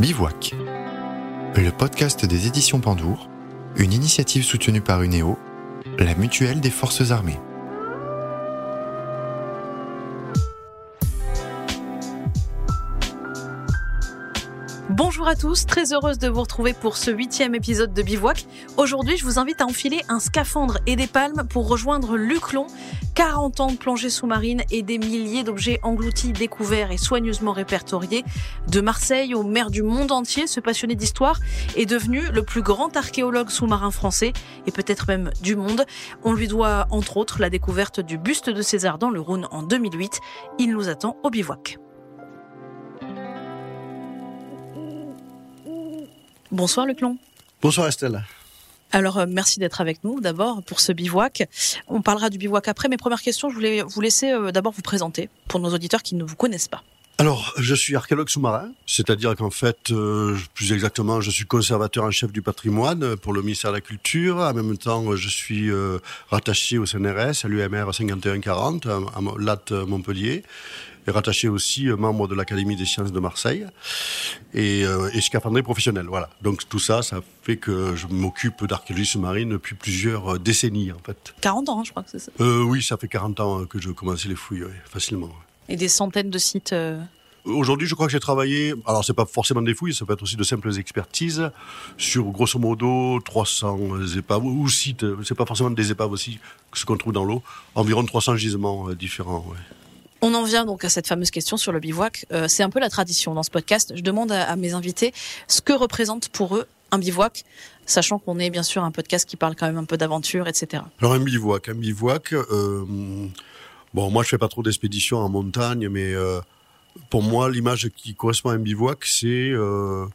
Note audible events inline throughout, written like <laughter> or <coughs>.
Bivouac, le podcast des éditions Pandour, une initiative soutenue par UNEO, la mutuelle des forces armées. À tous, très heureuse de vous retrouver pour ce huitième épisode de Bivouac. Aujourd'hui, je vous invite à enfiler un scaphandre et des palmes pour rejoindre Luc Long. 40 ans de plongée sous-marine et des milliers d'objets engloutis, découverts et soigneusement répertoriés. De Marseille au maire du monde entier, ce passionné d'histoire est devenu le plus grand archéologue sous-marin français et peut-être même du monde. On lui doit entre autres la découverte du buste de César dans le Rhône en 2008. Il nous attend au Bivouac. Bonsoir Luc Long. Bonsoir Estelle. Alors, euh, merci d'être avec nous d'abord pour ce bivouac. On parlera du bivouac après. Mes premières questions, je voulais vous laisser euh, d'abord vous présenter pour nos auditeurs qui ne vous connaissent pas. Alors, je suis archéologue sous-marin, c'est-à-dire qu'en fait, euh, plus exactement, je suis conservateur en chef du patrimoine pour le ministère de la Culture. En même temps, je suis rattaché au CNRS, à l'UMR 5140, à, à Latte Montpellier est rattaché aussi euh, membre de l'Académie des sciences de Marseille et, euh, et scaphandrier professionnel. Voilà. Donc tout ça, ça fait que je m'occupe d'archéologie sous-marine depuis plusieurs euh, décennies en fait. 40 ans, je crois que c'est ça. Euh, oui, ça fait 40 ans que je commence les fouilles, facilement. Et des centaines de sites Aujourd'hui, je crois que j'ai travaillé, alors c'est pas forcément des fouilles, ça peut être aussi de simples expertises, sur grosso modo 300 épaves, ou sites, c'est pas forcément des épaves aussi, ce qu'on trouve dans l'eau, environ 300 gisements différents. Ouais. On en vient donc à cette fameuse question sur le bivouac. Euh, c'est un peu la tradition dans ce podcast. Je demande à, mes invités ce que représente pour eux un bivouac, sachant qu'on est bien sûr un podcast qui parle quand même un peu d'aventure, etc. Alors un bivouac, un bivouac. Euh, bon, moi je fais pas trop d'expéditions en montagne, mais euh, pour moi l'image qui correspond à un bivouac, c'est euh,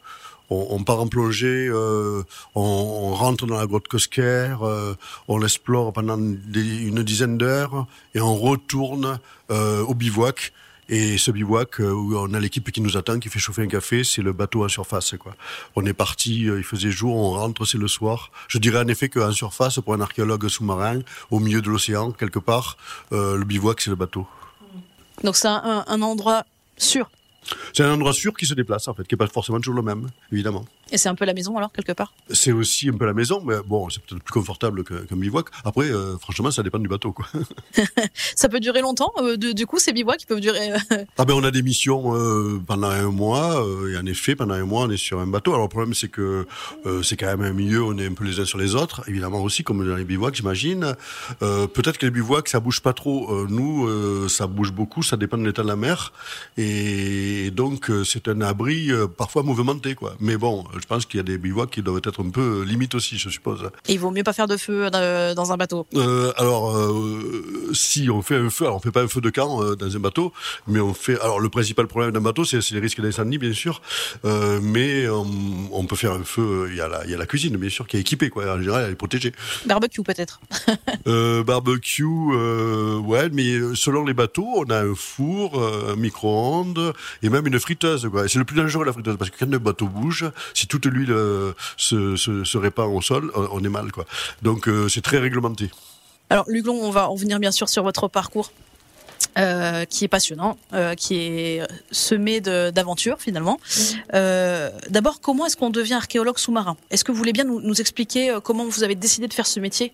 on, part en plongée, euh, on, rentre dans la grotte Cosquer, euh, on l'explore pendant une dizaine d'heures et on retourne euh, au bivouac. Et ce bivouac où on a l'équipe qui nous attend, qui fait chauffer un café, c'est le bateau en surface. On est parti, il faisait jour, on rentre, c'est le soir. Je dirais en effet qu'en surface, pour un archéologue sous-marin, au milieu de l'océan, quelque part, le bivouac, c'est le bateau. Donc c'est un endroit sûr c'est un endroit sûr qui se déplace, en fait, qui n'est pas forcément toujours le même, évidemment. Et c'est un peu la maison, alors, quelque part? C'est aussi un peu la maison, mais bon, c'est peut-être plus confortable qu'un qu bivouac. Après, euh, franchement, ça dépend du bateau, quoi. <laughs> <laughs> ça peut durer longtemps, euh, de, du coup, ces bivouacs, ils peuvent durer... euh... ah ben, on a des missions euh, pendant un mois, et en effet, pendant un mois, on est sur un bateau. Alors, le problème, c'est que c'est quand même un milieu, on est un peu les uns sur les autres, évidemment aussi, comme dans les bivouacs, j'imagine. peut-être que les bivouacs, ça bouge pas trop. nous, ça bouge beaucoup, ça dépend de l'état de la mer. Et donc, c'est un abri parfois mouvementé, quoi. Mais bon, je pense qu'il y a des bivouacs qui doivent être un peu limite aussi, je suppose. Et il vaut mieux pas faire de feu dans un bateau. Euh, alors, euh, si on fait un feu, alors on fait pas un feu de camp euh, dans un bateau, mais on fait. Alors, le principal problème d'un bateau, c'est les risques d'incendie, bien sûr, euh, mais on, on, peut faire un feu. Il y a la, il y a la cuisine, bien sûr, qui est équipée, quoi. En général, elle est protégée. Barbecue, peut-être. <laughs> barbecue, ouais, mais selon les bateaux, on a un four, un micro-ondes et même une friteuse. C'est le plus dangereux la friteuse parce que quand le bateau bouge, si toute l'huile se, se, se, répand au sol, on est mal. Quoi. Donc euh, c'est très réglementé. Alors Luglon, on va revenir bien sûr sur votre parcours. Euh, qui est passionnant, euh, qui est semé d'aventures finalement. Euh, D'abord, comment est-ce qu'on devient archéologue sous-marin? Est-ce que vous voulez bien nous, nous expliquer comment vous avez décidé de faire ce métier?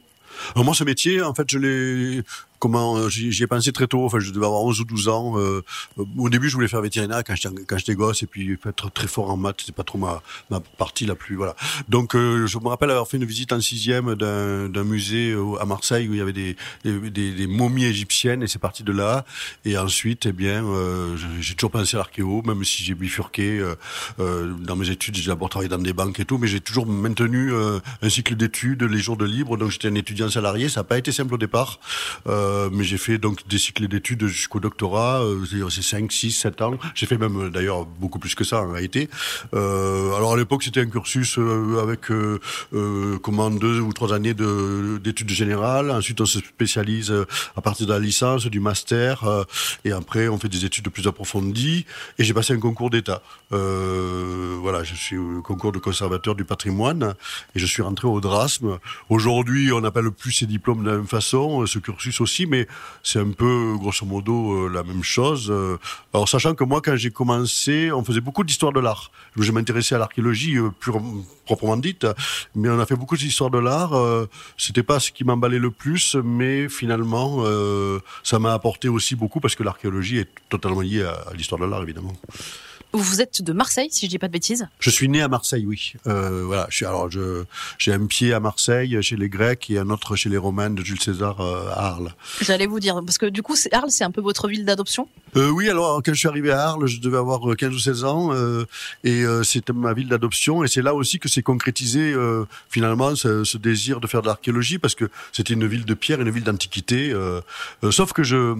Alors moi, ce métier, en fait, je l'ai comment j'y ai pensé très tôt. Enfin, je devais avoir 11 ou 12 ans. Euh, au début, je voulais faire vétérinaire quand j'étais gosse, et puis être très fort en maths, c'est pas trop ma ma partie la plus voilà. Donc, euh, je me rappelle avoir fait une visite en sixième d'un musée à Marseille où il y avait des des, des, momies égyptiennes, et c'est parti de là. Et ensuite, eh bien, euh, j'ai toujours pensé à l'archéo, même si j'ai bifurqué euh, dans mes études. J'ai d'abord travaillé dans des banques et tout, mais j'ai toujours maintenu un cycle d'études, les jours de libre. Donc, j'étais un étudiant salarié. Ça n'a pas été simple au départ. Euh, mais j'ai fait donc des cycles d'études jusqu'au doctorat, euh, c'est 5, 6, 7 ans. J'ai fait même d'ailleurs beaucoup plus que ça en réalité. Euh, alors à l'époque c'était un cursus euh, avec euh, euh, comment deux ou trois années d'études générales. Ensuite on se spécialise à partir de la licence, du master, et après on fait des études plus approfondies. Et j'ai passé un concours d'État. voilà, je suis au concours de conservateur du patrimoine et je suis rentré au Drasme. Aujourd'hui on n'appelle plus ces diplômes de la même façon. Ce cursus aussi mais c'est un peu grosso modo la même chose. alors sachant que moi, quand j'ai commencé, on faisait beaucoup d'histoire de l'art. Je m'intéressais à l'archéologie pure, proprement dite, mais on a fait beaucoup d'histoire de l'art. C'était pas ce qui m'emballait le plus, mais finalement, ça m'a apporté aussi beaucoup parce que l'archéologie est totalement liée à l'histoire de l'art, évidemment. Vous êtes de Marseille, si je dis pas de bêtises. Je suis né à Marseille, oui. Euh, voilà. Je suis, alors, je, j'ai un pied à Marseille chez les Grecs et un autre chez les Romains de Jules César euh, à Arles. J'allais vous dire parce que du coup, Arles, c'est un peu votre ville d'adoption? Euh, oui, alors quand je suis arrivé à Arles, je devais avoir 15 ou 16 ans euh, et euh, c'était ma ville d'adoption et c'est là aussi que s'est concrétisé euh, finalement ce, ce, désir de faire de l'archéologie parce que c'était une ville de pierre, une ville d'antiquité. sauf que je,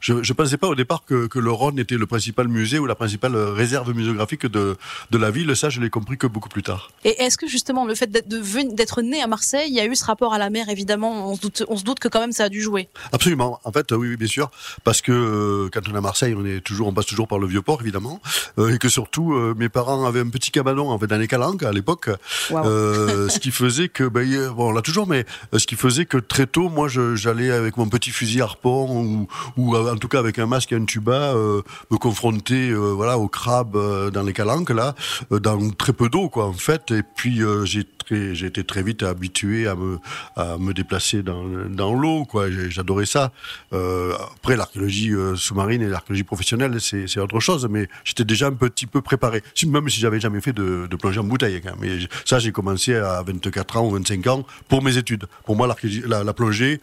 je je pensais pas au départ que, que le Rhône était le principal musée ou la principale réserve muséographique de, de la ville. Ça, je l'ai compris que beaucoup plus tard. Et est-ce que justement le fait d'être né à Marseille, il y a eu ce rapport à la mer, évidemment, on se doute, on se doute que quand même ça a dû jouer. Absolument. En fait, oui, oui bien sûr, parce que euh, quand on est à Marseille, on est toujours, on passe toujours par le vieux port, évidemment, euh, et que surtout, euh, mes parents avaient un petit cabanon en fait dans les Calanques à l'époque, ce qui faisait que, ben, bon, on l'a toujours, mais ce qui faisait que très tôt, moi, j'allais avec mon petit fusil harpon ou, ou en tout cas avec un masque et un tuba, me confronter, voilà, au crabe euh, dans les calanques là, euh, dans très peu d'eau quoi en fait. Et puis euh, j'ai j'ai été très vite habitué à me à me déplacer dans l'eau quoi. J'adorais ça. après l'archéologie sous-marine et l'archéologie professionnelle c'est autre chose, mais j'étais déjà un petit peu préparé. Même si j'avais jamais fait de, plongée en bouteille. Quand Mais ça j'ai commencé à 24 ans ou 25 ans pour mes études. Pour moi la, la plongée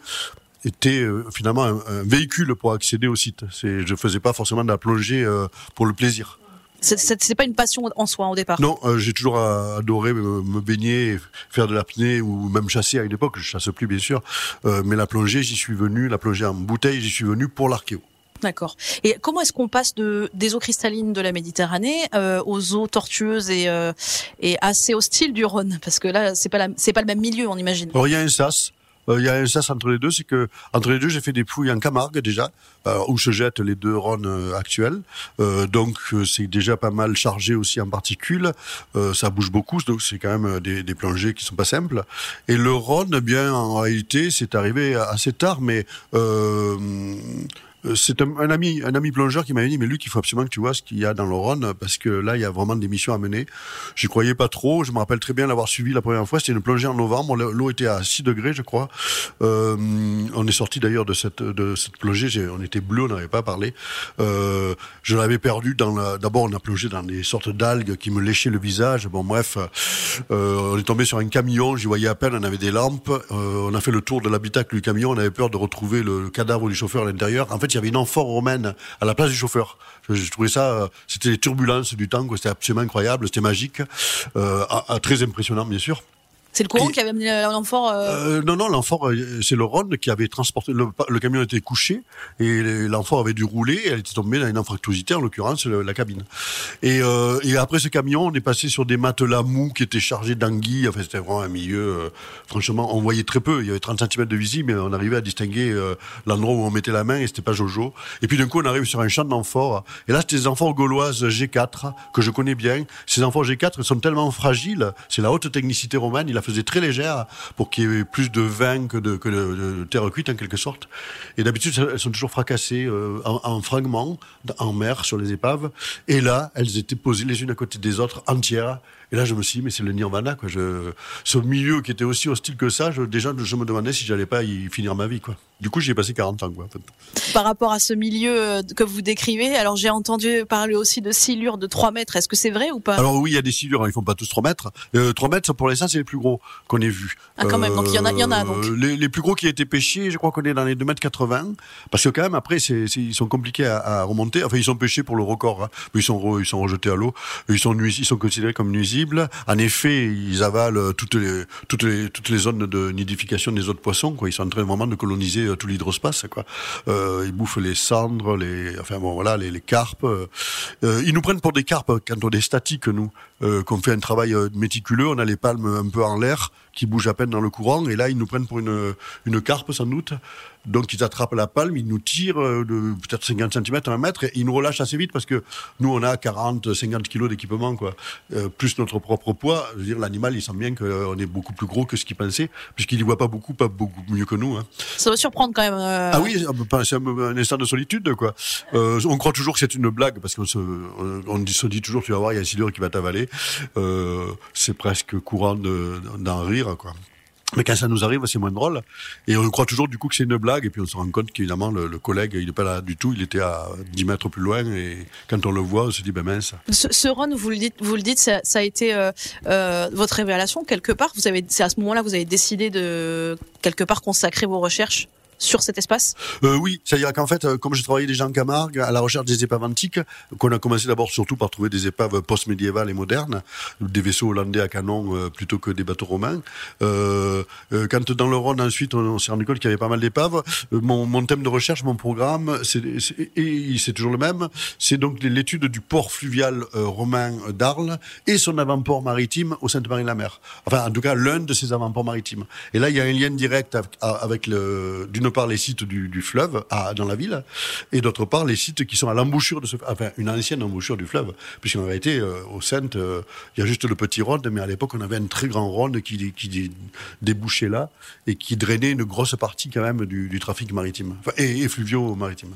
était finalement un, véhicule pour accéder au site. Je faisais pas forcément de la plongée pour le plaisir. C'est pas une passion en soi au départ. Non, euh, j'ai toujours adoré me, baigner, faire de l'apnée ou même chasser à une époque. Je chasse plus bien sûr, mais la plongée, j'y suis venu. La plongée en bouteille, j'y suis venu pour l'archéo. D'accord. Et comment est-ce qu'on passe de des eaux cristallines de la Méditerranée aux eaux tortueuses et, et assez hostiles du Rhône? Parce que là, c'est pas c'est pas le même milieu, on imagine. Alors il y a un sas. Euh, il y a un sens entre les deux, c'est que entre les deux, j'ai fait des fouilles en Camargue déjà, euh, où se jettent les deux Rhônes euh, actuels. donc c'est déjà pas mal chargé aussi en particules. ça bouge beaucoup, donc c'est quand même des, plongées qui sont pas simples. Et le Rhône, eh bien en réalité, c'est arrivé assez tard, mais c'est un, ami, un ami plongeur qui m'avait dit, mais Luc, il faut absolument que tu vois ce qu'il y a dans le Rhône, parce que là, il y a vraiment des missions à mener. J'y croyais pas trop. Je me rappelle très bien l'avoir suivi la première fois. C'était une plongée en novembre. L'eau était à 6 degrés, je crois. Euh, on est sorti d'ailleurs de cette, plongée. On était bleu, on n'avait pas parlé. Euh, je l'avais perdu dans d'abord, on a plongé dans des sortes d'algues qui me léchaient le visage. Bon, bref, euh, on est tombé sur un camion. J'y voyais à peine. On avait des lampes. Euh, on a fait le tour de l'habitacle du camion. On avait peur de retrouver le cadavre du chauffeur à l'intérieur. En fait, il y avait une amphore romaine à la place du chauffeur. Je, trouvais ça, euh, c'était les turbulences du temps, c'était absolument incroyable, c'était magique, euh, très impressionnant bien sûr. C'est le courant qui avait amené l'amphore euh... euh non, non, l'amphore, euh, c'est le Rhône qui avait transporté. Le, camion était couché et l'amphore avait dû rouler. Et elle était tombée dans une infractuosité, en l'occurrence la cabine. Et, euh, et, après ce camion, on est passé sur des matelas mous qui étaient chargés d'anguilles. Enfin, c'était vraiment un milieu. Euh, franchement, on voyait très peu. Il y avait 30 cm de visible, mais on arrivait à distinguer l'endroit où on mettait la main et c'était pas Jojo. Et puis d'un coup, on arrive sur un champ d'amphores. Et là, c'était des amphores gauloises G4 que je connais bien. Ces amphores G4 sont tellement fragiles. C'est la haute technicité romaine. Il a faisait très légère pour qu'il y ait plus de vin que de, terre cuite en quelque sorte. Et d'habitude, elles sont toujours fracassées euh, en, fragments en mer sur les épaves. Et là, elles étaient posées les unes à côté des autres entières et là, je me suis dit, mais c'est le nirvana, quoi. Je, ce milieu qui était aussi hostile que ça, je, déjà, je me demandais si j'allais pas y finir ma vie, quoi. Du coup, j'y ai passé 40 ans, quoi, en fait. Par rapport à ce milieu euh, que vous décrivez, alors j'ai entendu parler aussi de silures de 3 mètres. Est-ce que c'est vrai ou pas? Alors oui, il y a des silures, hein, ils font pas tous 3 mètres. Euh, 3 mètres, pour l'instant, c'est les plus gros qu'on ait vus. Ah, quand même, donc il y en a, y en a, donc. Euh, les, les, plus gros qui a été pêchés, je crois qu'on est dans les 2 mètres 80. Parce que quand même, après, ils sont compliqués à, à, remonter. Enfin, ils sont pêchés pour le record, hein. mais ils sont, ils sont rejetés à l'eau. Ils sont, ils sont considérés comme nuisibles. En effet, ils avalent toutes les, toutes les, toutes les zones de nidification des autres poissons, quoi. Ils sont en train vraiment de coloniser euh, tout l'hydrospace. Euh, ils bouffent les cendres, les, enfin bon, voilà, les, carpes. Euh, ils nous prennent pour des carpes quand on est statique, nous, qu'on fait un travail méticuleux. On a les palmes un peu en l'air, qui bougent à peine dans le courant, et là, ils nous prennent pour une, une carpe, sans doute. Donc ils attrapent la palme, ils nous tirent euh, de peut-être 50 cm, 1 mètre, et ils nous relâchent assez vite parce que nous on a 40, 50 kilos d'équipement, quoi, euh, plus notre propre poids. Je veux dire, l'animal il sent bien qu'on est beaucoup plus gros que ce qu'il pensait, puisqu'il y voit pas beaucoup, pas beaucoup mieux que nous. Hein. Ça va surprendre quand même. euh, Ah oui, c'est un, un instant de solitude, quoi. Euh, on croit toujours que c'est une blague parce qu'on se, on, on dit- se dit toujours, tu vas voir, il y a un silure qui va t'avaler. Euh, c'est presque courant de- d'en rire, quoi. Mais quand ça nous arrive, c'est moins drôle. Et on croit toujours du coup que c'est une blague. Et puis on se rend compte qu'évidemment, le, le collègue, il n'est pas là du tout. Il était à 10 mètres plus loin. Et quand on le voit, on se dit, ben mince. Ce, ce run, vous le dites, vous le dites, ça, ça a été euh, euh, votre révélation quelque part. Vous avez, c'est à ce moment-là, vous avez décidé de quelque part consacrer vos recherches sur cet espace? Euh, oui, c'est-à-dire qu'en fait, euh, comme j'ai travaillé déjà en Camargue, à la recherche des épaves antiques, qu'on a commencé d'abord surtout par trouver des épaves post-médiévales et modernes, des vaisseaux hollandais à canon euh, plutôt que des bateaux romains. Quand dans le Rhône, ensuite, on, s'est rendu compte qu'il y avait pas mal d'épaves, mon, thème de recherche, mon programme, c'est, toujours le même, c'est donc l'étude du port fluvial romain d'Arles et son avant-port maritime au Sainte-Marie-la-Mer. Enfin, en tout cas, l'un de ces avant-ports maritimes. Et là, il y a un lien direct avec, avec le, part les sites du, du fleuve à, dans la ville, et d'autre part les sites qui sont à l'embouchure de ce, enfin une ancienne embouchure du fleuve, puisqu'en réalité euh, au Sainte, euh, il y a juste le petit Rhône, mais à l'époque on avait un très grand Rhône qui, qui dé- débouchait là et qui drainait une grosse partie quand même du, du trafic maritime. Enfin, et, et fluvio maritime.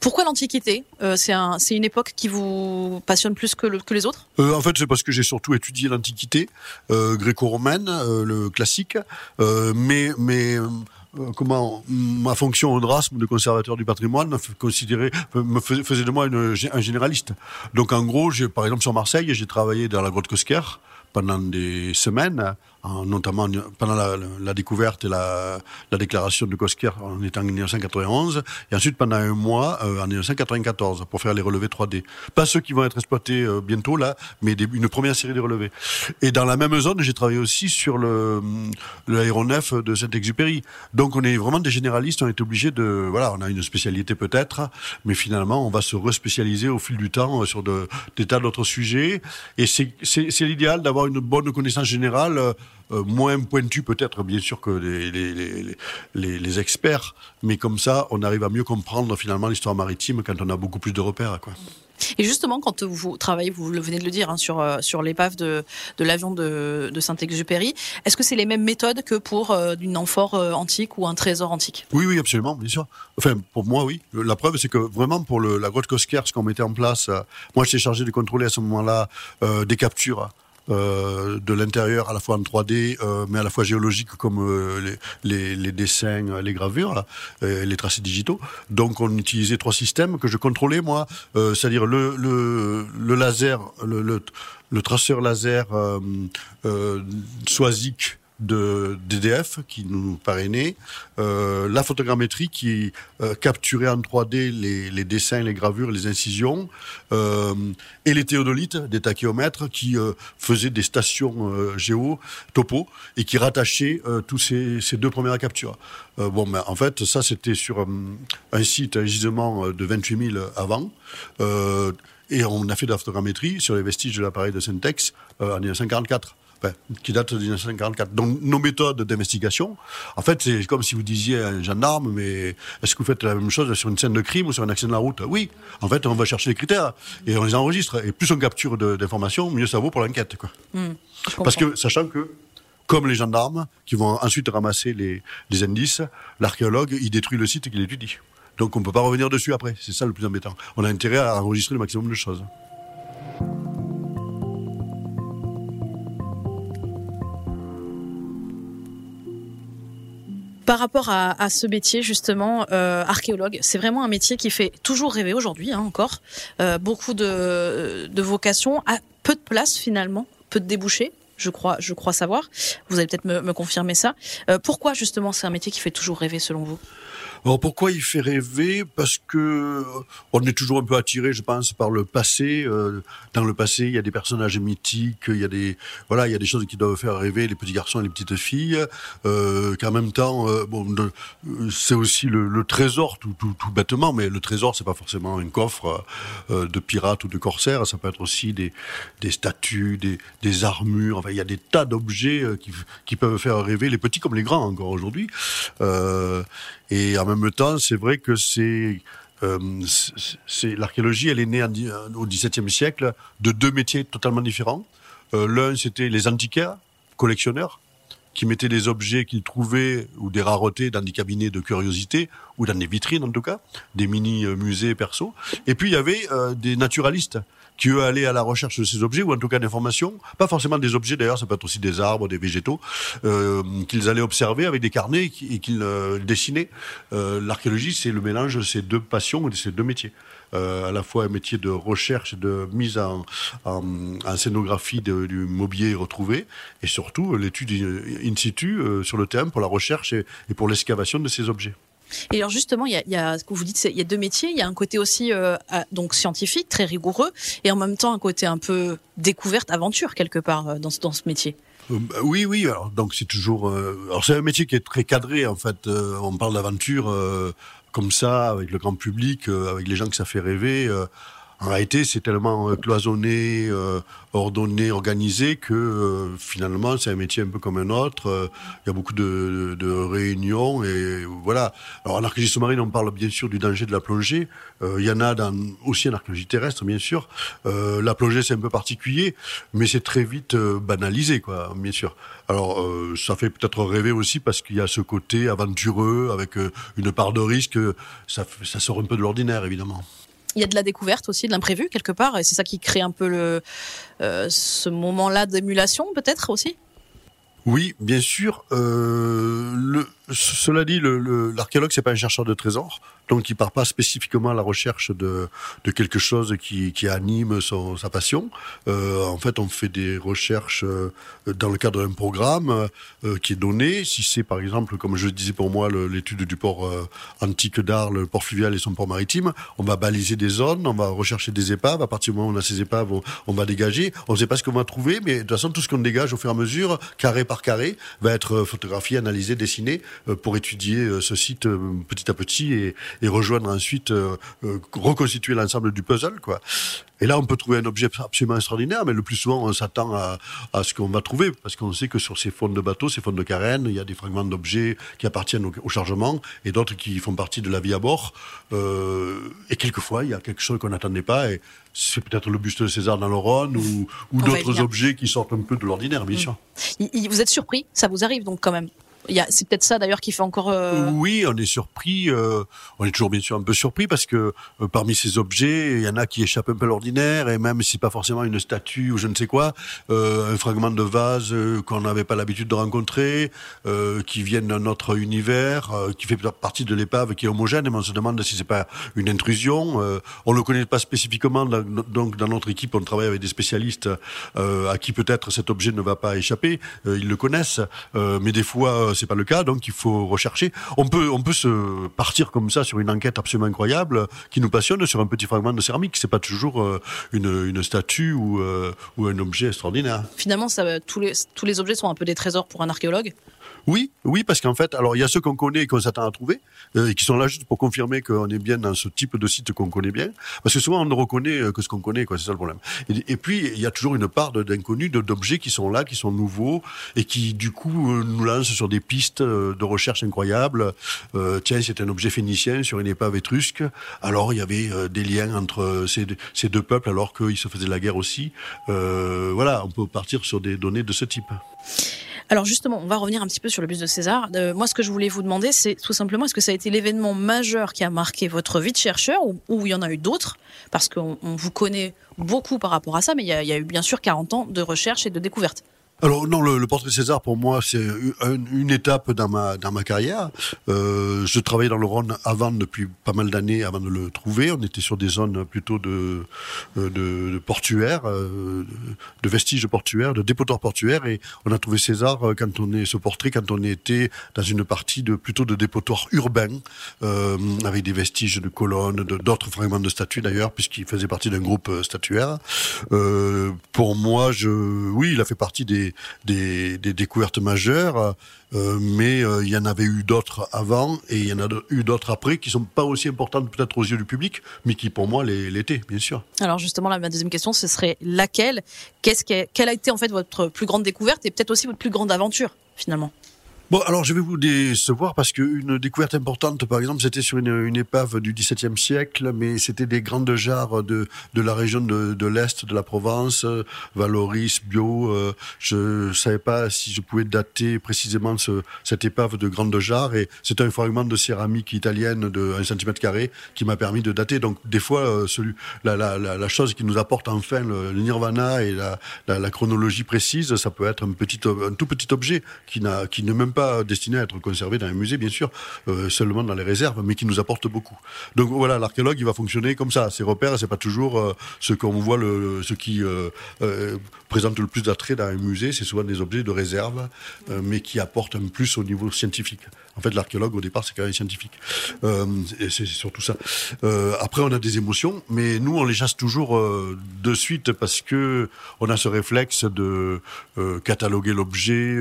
Pourquoi l'Antiquité? Euh, C'est un, une époque qui vous passionne plus que, le- que les autres? En fait, c'est parce que j'ai surtout étudié l'Antiquité gréco-romaine, le classique, mais mais comment ma fonction au DRASM de conservateur du patrimoine me faisait, de moi un généraliste. Donc en gros, par exemple sur Marseille, j'ai travaillé dans la grotte Cosquer pendant des semaines, en- notamment pendant la, découverte et la, la déclaration de Cosquer en étant en 1991, et ensuite pendant un mois euh, en 1994 pour faire les relevés 3D. Pas ceux qui vont être exploités euh, bientôt là, mais une première série de relevés. Et dans la même zone, j'ai travaillé aussi sur l'aéronef de Saint-Exupéry. Donc on est vraiment des généralistes, on est obligé de voilà, on a une spécialité peut-être, mais finalement on va se respécialiser au fil du temps euh, sur de, des tas d'autres sujets. Et c'est l'idéal d'avoir une bonne connaissance générale. Euh, moins pointue peut-être bien sûr que les, les, les, les, les experts, mais comme ça on arrive à mieux comprendre finalement l'histoire maritime quand on a beaucoup plus de repères. Quoi. Et justement, quand vous travaillez, vous le venez de le dire, hein, sur, euh, sur l'épave de, de l'avion de, de Saint-Exupéry, est-ce que c'est les mêmes méthodes que pour euh, une amphore antique ou un trésor antique? Oui, oui, absolument, bien sûr. Enfin, pour moi, oui. La preuve, c'est que vraiment, pour le, la grotte Cosquer, ce qu'on mettait en place, euh, moi, j'étais chargé de contrôler à ce moment-là euh, des captures. Euh, de l'intérieur à la fois en 3D euh, mais à la fois géologique comme euh, les, dessins euh, les gravures là, les tracés digitaux. Donc on utilisait trois systèmes que je contrôlais moi. C'est-à-dire le, laser le, traceur laser euh, de DDF qui nous parrainait, euh, la photogrammétrie qui euh, capturait en 3D les, dessins, les gravures, les incisions, euh, et les théodolites des tachyomètres qui faisaient des stations géo, topo, et qui rattachaient tous ces, ces deux premières captures. Bon, ben, en fait, ça c'était sur un site, un gisement de 28 000 avant. Et on a fait de la photogrammétrie sur les vestiges de l'appareil de Syntex en 1944 enfin, qui date de 1944. Donc nos méthodes d'investigation, en fait, c'est comme si vous disiez à un gendarme, mais est-ce que vous faites la même chose sur une scène de crime ou sur un accident de la route? Oui. En fait, on va chercher les critères et on les enregistre. Et plus on capture d'informations, mieux ça vaut pour l'enquête. quoi. Hmm, Parce que, sachant que, comme les gendarmes, qui vont ensuite ramasser les, les indices, l'archéologue, il détruit le site qu'il étudie. Donc on ne peut pas revenir dessus après. C'est ça le plus embêtant. On a intérêt à enregistrer le maximum de choses. Par rapport à, à ce métier, justement, euh, archéologue, c'est vraiment un métier qui fait toujours rêver aujourd'hui, hein, encore. Euh, beaucoup de, de vocations, à peu de place finalement, peu de débouchés. Je crois, je crois savoir. Vous allez peut-être me, me confirmer ça. Euh, pourquoi justement c'est un métier qui fait toujours rêver selon vous? Alors pourquoi il fait rêver? Parce que euh, on est toujours un peu attiré, je pense, par le passé. Euh, dans le passé, il y a des personnages mythiques, il y a des voilà, il y a des choses qui doivent faire rêver les petits garçons et les petites filles. Euh, Qu'en même temps, euh, bon, c'est aussi le, le trésor, tout, tout, tout bêtement. Mais le trésor, c'est pas forcément un coffre de pirate ou de corsaire. Ça peut être aussi des des statues, des, des armures. Enfin, il y a des tas d'objets qui, qui peuvent faire rêver les petits comme les grands encore aujourd'hui. Et en même même temps, c'est vrai que c'est euh, c'est l'archéologie, elle est née au XVIIe siècle de deux métiers totalement différents. Euh, L'un, c'était les antiquaires, collectionneurs, qui mettaient des objets qu'ils trouvaient ou des raretés dans des cabinets de curiosité ou dans des vitrines en tout cas, des mini musées perso. Et puis il y avait euh, des naturalistes qui eux allaient à la recherche de ces objets ou en tout cas d'informations, pas forcément des objets d'ailleurs, ça peut être aussi des arbres, des végétaux, euh, qu'ils allaient observer avec des carnets et qu'ils euh, dessinaient. Euh, L'archéologie, c'est le mélange de ces deux passions et de ces deux métiers. Euh, à la fois un métier de recherche, de mise en, scénographie de, du mobilier retrouvé, et surtout l'étude in situ euh, sur le terrain pour la recherche et, et pour l'excavation de ces objets. Et alors justement, il y a, y a ce que vous dites, il y a deux métiers. Il y a un côté aussi euh, donc scientifique, très rigoureux, et en même temps un côté un peu découverte, aventure quelque part euh, dans, dans ce métier. Euh, oui, oui. Alors, donc c'est toujours. Euh, alors c'est un métier qui est très cadré en fait. Euh, on parle d'aventure euh, comme ça avec le grand public, avec les gens que ça fait rêver. En réalité, c'est tellement cloisonné, ordonné, organisé que euh, finalement c'est un métier un peu comme un autre. Euh, il y a beaucoup de, de, réunions et voilà. Alors en archéologie sous-marine, on parle bien sûr du danger de la plongée. Euh, il y en a dans, aussi en archéologie terrestre, bien sûr. la plongée c'est un peu particulier, mais c'est très vite banalisé, quoi, bien sûr. Alors ça fait peut-être rêver aussi parce qu'il y a ce côté aventureux avec une part de risque. Ça, ça sort un peu de l'ordinaire, évidemment il y a de la découverte aussi, de l'imprévu quelque part, et c'est ça qui crée un peu le, euh, ce moment-là d'émulation peut-être aussi? Oui, bien sûr. Euh, cela dit, l'archéologue, le, c'est pas un chercheur de trésors, donc il part pas spécifiquement à la recherche de, de quelque chose qui, qui anime son, sa passion. Euh, en fait, on fait des recherches euh, dans le cadre d'un programme euh, qui est donné. Si c'est par exemple, comme je disais pour moi, l'étude du port euh, antique d'Arles, le port fluvial et son port maritime, on va baliser des zones, on va rechercher des épaves. À partir du moment où on a ces épaves, on, on va dégager. On ne sait pas ce qu'on va trouver, mais de toute façon, tout ce qu'on dégage au fur et à mesure, carré par carré, va être photographié, analysé, dessiné euh, pour étudier euh, ce site euh, petit à petit et, et rejoindre ensuite, reconstituer l'ensemble du puzzle. Quoi. Et là, on peut trouver un objet absolument extraordinaire, mais le plus souvent, on s'attend à, à, ce qu'on va trouver, parce qu'on sait que sur ces fonds de bateaux, ces fonds de carène, il y a des fragments d'objets qui appartiennent au, au chargement et d'autres qui font partie de la vie à bord. Euh, et quelquefois, il y a quelque chose qu'on n'attendait pas, et c'est peut-être le buste de César dans le Rhône ou, ou d'autres objets qui sortent un peu de l'ordinaire, bien mmh. sûr. Vous êtes surpris Ça vous arrive donc quand même c'est peut-être ça d'ailleurs qui fait encore. Euh... Oui, on est surpris. Euh, on est toujours bien sûr un peu surpris parce que euh, parmi ces objets, il y en a qui échappent un peu à l'ordinaire et même si pas forcément une statue ou je ne sais quoi, un fragment de vase qu'on n'avait pas l'habitude de rencontrer, qui viennent d'un autre univers, qui fait partie de l'épave, qui est homogène. Mais on se demande si c'est pas une intrusion. on le connaît pas spécifiquement, donc dans notre équipe, on travaille avec des spécialistes à qui peut-être cet objet ne va pas échapper. ils le connaissent, mais des fois c'est pas le cas, donc il faut rechercher. On peut, on peut se partir comme ça sur une enquête absolument incroyable qui nous passionne sur un petit fragment de céramique. C'est pas toujours euh, une, une, statue ou, euh, ou un objet extraordinaire. Finalement, tous, les, tous les objets sont un peu des trésors pour un archéologue. Oui, oui, parce qu'en fait, alors il y a ceux qu'on connaît et qu'on s'attend à trouver, euh, et qui sont là juste pour confirmer qu'on est bien dans ce type de site qu'on connaît bien, parce que souvent on ne reconnaît euh, que ce qu'on connaît, quoi. C'est ça le problème. Et, puis il y a toujours une part d'inconnus, d'objets qui sont là, qui sont nouveaux et qui du coup euh, nous lancent sur des pistes euh, de recherche incroyables. Euh, tiens, c'est un objet phénicien sur une épave étrusque. Alors il y avait euh, des liens entre ces, ces, deux peuples alors qu'ils se faisaient la guerre aussi. voilà, on peut partir sur des données de ce type. Alors justement, on va revenir un petit peu sur le bus de César. Euh, moi, ce que je voulais vous demander, c'est tout simplement, est-ce que ça a été l'événement majeur qui a marqué votre vie de chercheur ou, il y en a eu d'autres? Parce qu'on vous connaît beaucoup par rapport à ça, mais il y, a, il y a eu bien sûr 40 ans de recherche et de découverte. Alors non, le, le, portrait César pour moi c'est une, étape dans ma dans ma carrière. Euh, je travaillais dans le Rhône avant depuis pas mal d'années avant de le trouver. On était sur des zones plutôt de de, de portuaires, euh, de vestiges portuaires, de dépotoirs portuaires et on a trouvé César euh, quand on est ce portrait quand on était dans une partie de plutôt de dépotoirs urbains euh, avec des vestiges de colonnes, d'autres fragments de statues d'ailleurs puisqu'il faisait partie d'un groupe euh, statuaire. Euh, pour moi, je oui, il a fait partie des des, découvertes majeures, euh, mais euh, il y en avait eu d'autres avant et il y en a eu d'autres après qui sont pas aussi importantes peut-être aux yeux du public, mais qui pour moi l'étaient, bien sûr. Alors justement, la deuxième question, ce serait laquelle? Qu'est-ce quelle a été en fait votre plus grande découverte et peut-être aussi votre plus grande aventure finalement? Bon, alors je vais vous décevoir parce qu'une découverte importante, par exemple, c'était sur une, épave du XVIIe siècle, mais c'était des grandes jarres de, de la région de, de l'Est de la Provence, Valoris, Bio. Euh, je savais pas si je pouvais dater précisément ce, cette épave de grandes jarres, et c'est un fragment de céramique italienne de 1 cm carré qui m'a permis de dater. Donc des fois, euh, celui, la, la, la, chose qui nous apporte enfin le, le nirvana et la, chronologie précise, ça peut être un, petit, un tout petit objet qui, n'a, qui ne même pas destiné à être conservé dans un musée, bien sûr, euh, seulement dans les réserves, mais qui nous apporte beaucoup. Donc voilà, l'archéologue, il va fonctionner comme ça. Ses repères, c'est pas toujours euh, ce qu'on voit, le, ce qui euh, présente le plus d'attrait dans un musée, c'est souvent des objets de réserve, mais qui apportent un plus au niveau scientifique. En fait, l'archéologue, au départ, c'est quand même scientifique. Et c'est surtout ça. Après, on a des émotions, mais nous, on les chasse toujours de suite parce que on a ce réflexe de cataloguer l'objet,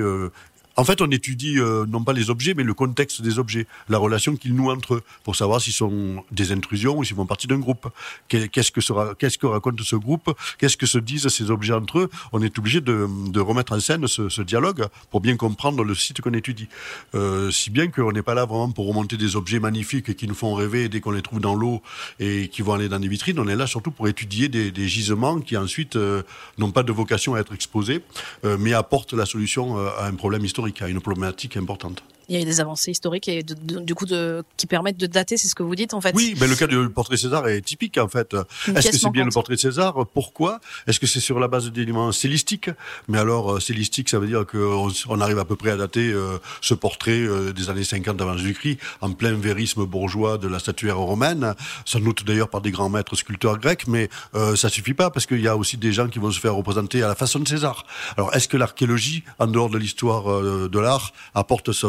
en fait, on étudie euh, non pas les objets, mais le contexte des objets, la relation qu'ils nouent entre eux, pour savoir s'ils sont des intrusions ou s'ils font partie d'un groupe. Qu'est-ce que, raconte ce groupe? Qu'est-ce que se disent ces objets entre eux? On est obligé de, remettre en scène ce, dialogue pour bien comprendre le site qu'on étudie. Euh, si bien qu'on n'est pas là vraiment pour remonter des objets magnifiques qui nous font rêver dès qu'on les trouve dans l'eau et qui vont aller dans des vitrines. On est là surtout pour étudier des, gisements qui ensuite euh, n'ont pas de vocation à être exposés, mais apportent la solution à un problème historique à une problématique importante il y a des avancées historiques et de, de, du coup de, qui permettent de dater, c'est ce que vous dites en fait. Oui, mais le cas du portrait César est typique en fait. Est-ce que c'est bien le portrait de César? Pourquoi? Est-ce que c'est sur la base d'éléments stylistiques? Mais alors euh, stylistique, ça veut dire qu'on on arrive à peu près à dater euh, ce portrait euh, des années 50 avant Jésus-Christ, en plein vérisme bourgeois de la statuaire romaine, sans doute d'ailleurs par des grands maîtres sculpteurs grecs, mais euh, ça suffit pas parce qu'il y a aussi des gens qui vont se faire représenter à la façon de César. Alors est-ce que l'archéologie, en dehors de l'histoire euh, de l'art, apporte ce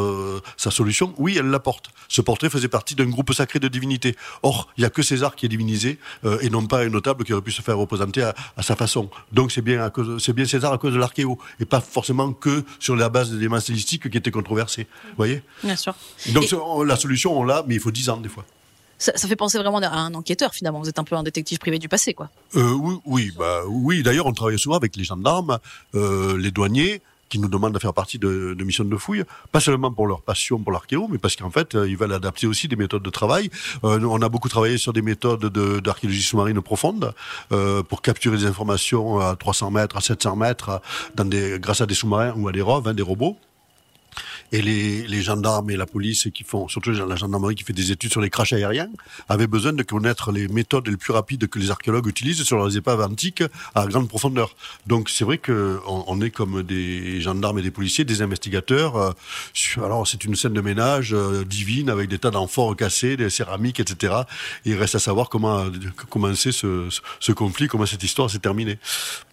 sa solution, oui, elle l'apporte. Ce portrait faisait partie d'un groupe sacré de divinités. Or, il n'y a que César qui est divinisé euh, et non pas un notable qui aurait pu se faire représenter à, à sa façon. Donc c'est bien, c'est bien César à cause de l'archéo et pas forcément que sur la base des éléments stylistiques qui étaient controversés. Vous voyez? Bien sûr. Donc et... la solution, on l'a, mais il faut dix ans des fois. Ça, ça, fait penser vraiment à un enquêteur finalement. Vous êtes un peu un détective privé du passé, quoi. Euh, oui, oui, bah oui. D'ailleurs, on travaille souvent avec les gendarmes, euh, les douaniers, qui nous demandent de faire partie de, missions de fouille, pas seulement pour leur passion pour l'archéo, mais parce qu'en fait, euh, ils veulent adapter aussi des méthodes de travail. Euh, on a beaucoup travaillé sur des méthodes d'archéologie sous-marine profonde euh, pour capturer des informations à 300 mètres, à 700 mètres, dans des, grâce à des sous-marins ou à des hein, des robots et les, les, gendarmes et la police qui font, surtout la gendarmerie qui fait des études sur les crashs aériens, avaient besoin de connaître les méthodes les plus rapides que les archéologues utilisent sur les épaves antiques à grande profondeur. Donc c'est vrai que on, est comme des gendarmes et des policiers, des investigateurs. Euh, alors c'est une scène de ménage euh, divine avec des tas d'amphores cassés, des céramiques, etc. Et il reste à savoir comment commencer ce, ce, ce conflit, comment cette histoire s'est terminée.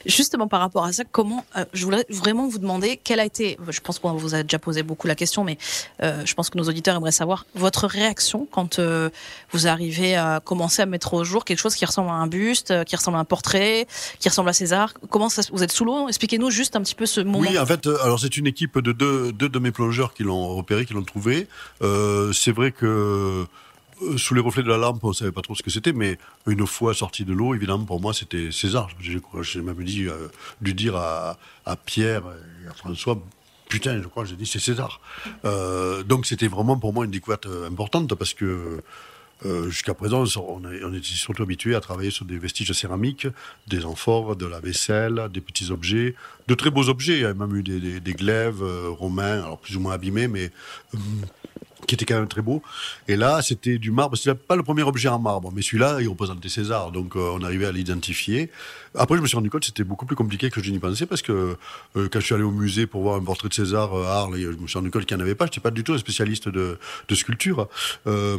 Justement par rapport à ça, comment euh, je voudrais vraiment vous demander quelle a été, je pense qu'on vous a déjà posé beaucoup la question, mais euh, je pense que nos auditeurs aimeraient savoir votre réaction quand euh, vous arrivez à commencer à mettre au jour quelque chose qui ressemble à un buste, euh, qui ressemble à un portrait, qui ressemble à César. Comment ça, vous êtes sous l'eau? Expliquez-nous juste un petit peu ce moment. Oui, en fait, alors c'est une équipe de deux, de mes plongeurs qui l'ont repéré, qui l'ont trouvé. C'est vrai que sous les reflets de la lampe, on savait pas trop ce que c'était, mais une fois sorti de l'eau, évidemment, pour moi, c'était César. J'ai même dit, euh, dû dire à Pierre et à François, putain, je crois, j'ai dit c'est César. Euh, donc c'était vraiment pour moi une découverte importante parce que euh, jusqu'à présent, on, était surtout habitué à travailler sur des vestiges céramiques, des amphores, de la vaisselle, des petits objets, de très beaux objets. Il y a même eu des, des, glaives euh, romains, alors plus ou moins abîmés, mais euh, qui était quand même très beau. Et là, c'était du marbre. C'était pas le premier objet en marbre, mais celui-là, il représentait César. Donc, euh, on arrivait à l'identifier. Après, je me suis rendu compte que c'était beaucoup plus compliqué que je n'y pensais parce que euh, quand je suis allé au musée pour voir un portrait de César euh, à Arles, je me suis rendu compte qu'il n'y en avait pas. Je n'étais pas du tout un spécialiste de, sculpture. Euh,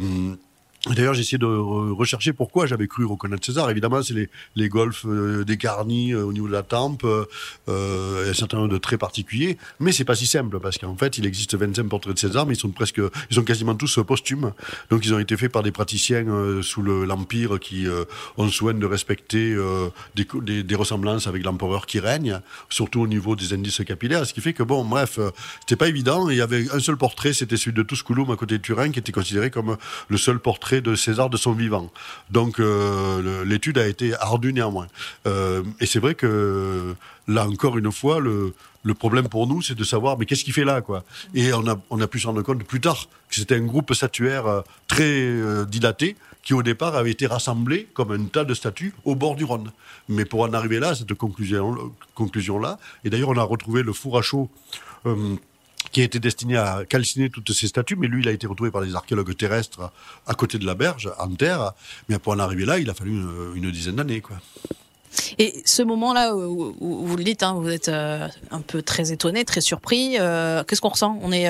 D'ailleurs, j'ai essayé de rechercher pourquoi j'avais cru reconnaître César. Évidemment, c'est les, les golfs euh, dégarnis euh, au niveau de la tempe, euh, un certain nombre de traits particuliers, mais c'est pas si simple parce qu'en fait, il existe 25 portraits de César, mais ils sont presque, ils sont quasiment tous posthumes. Donc, ils ont été faits par des praticiens euh, sous l'Empire qui euh, ont soin de respecter euh, des, des, des, ressemblances avec l'empereur qui règne, surtout au niveau des indices capillaires. Ce qui fait que bon, bref, c'était pas évident. Il y avait un seul portrait, c'était celui de Tusculum à côté de Turin, qui était considéré comme le seul portrait de César de son vivant. Donc l'étude a été ardue néanmoins. et c'est vrai que là encore une fois, le, le problème pour nous, c'est de savoir, mais qu'est-ce qu'il fait là, quoi? Et on a, on a pu se rendre compte plus tard que c'était un groupe statuaire très dilaté, qui au départ avait été rassemblé comme un tas de statues au bord du Rhône. Mais pour en arriver là, cette conclusion-là, conclusion et d'ailleurs on a retrouvé le four à chaud euh, qui été destiné à calciner toutes ces statues, mais lui, il a été retrouvé par les archéologues terrestres à côté de la berge, en terre. Mais pour en arriver là, il a fallu une, dizaine d'années, quoi. Et ce moment-là où, vous le dites, hein, vous êtes euh, un peu très étonné, très surpris. Euh, qu'est-ce qu'on ressent? On est,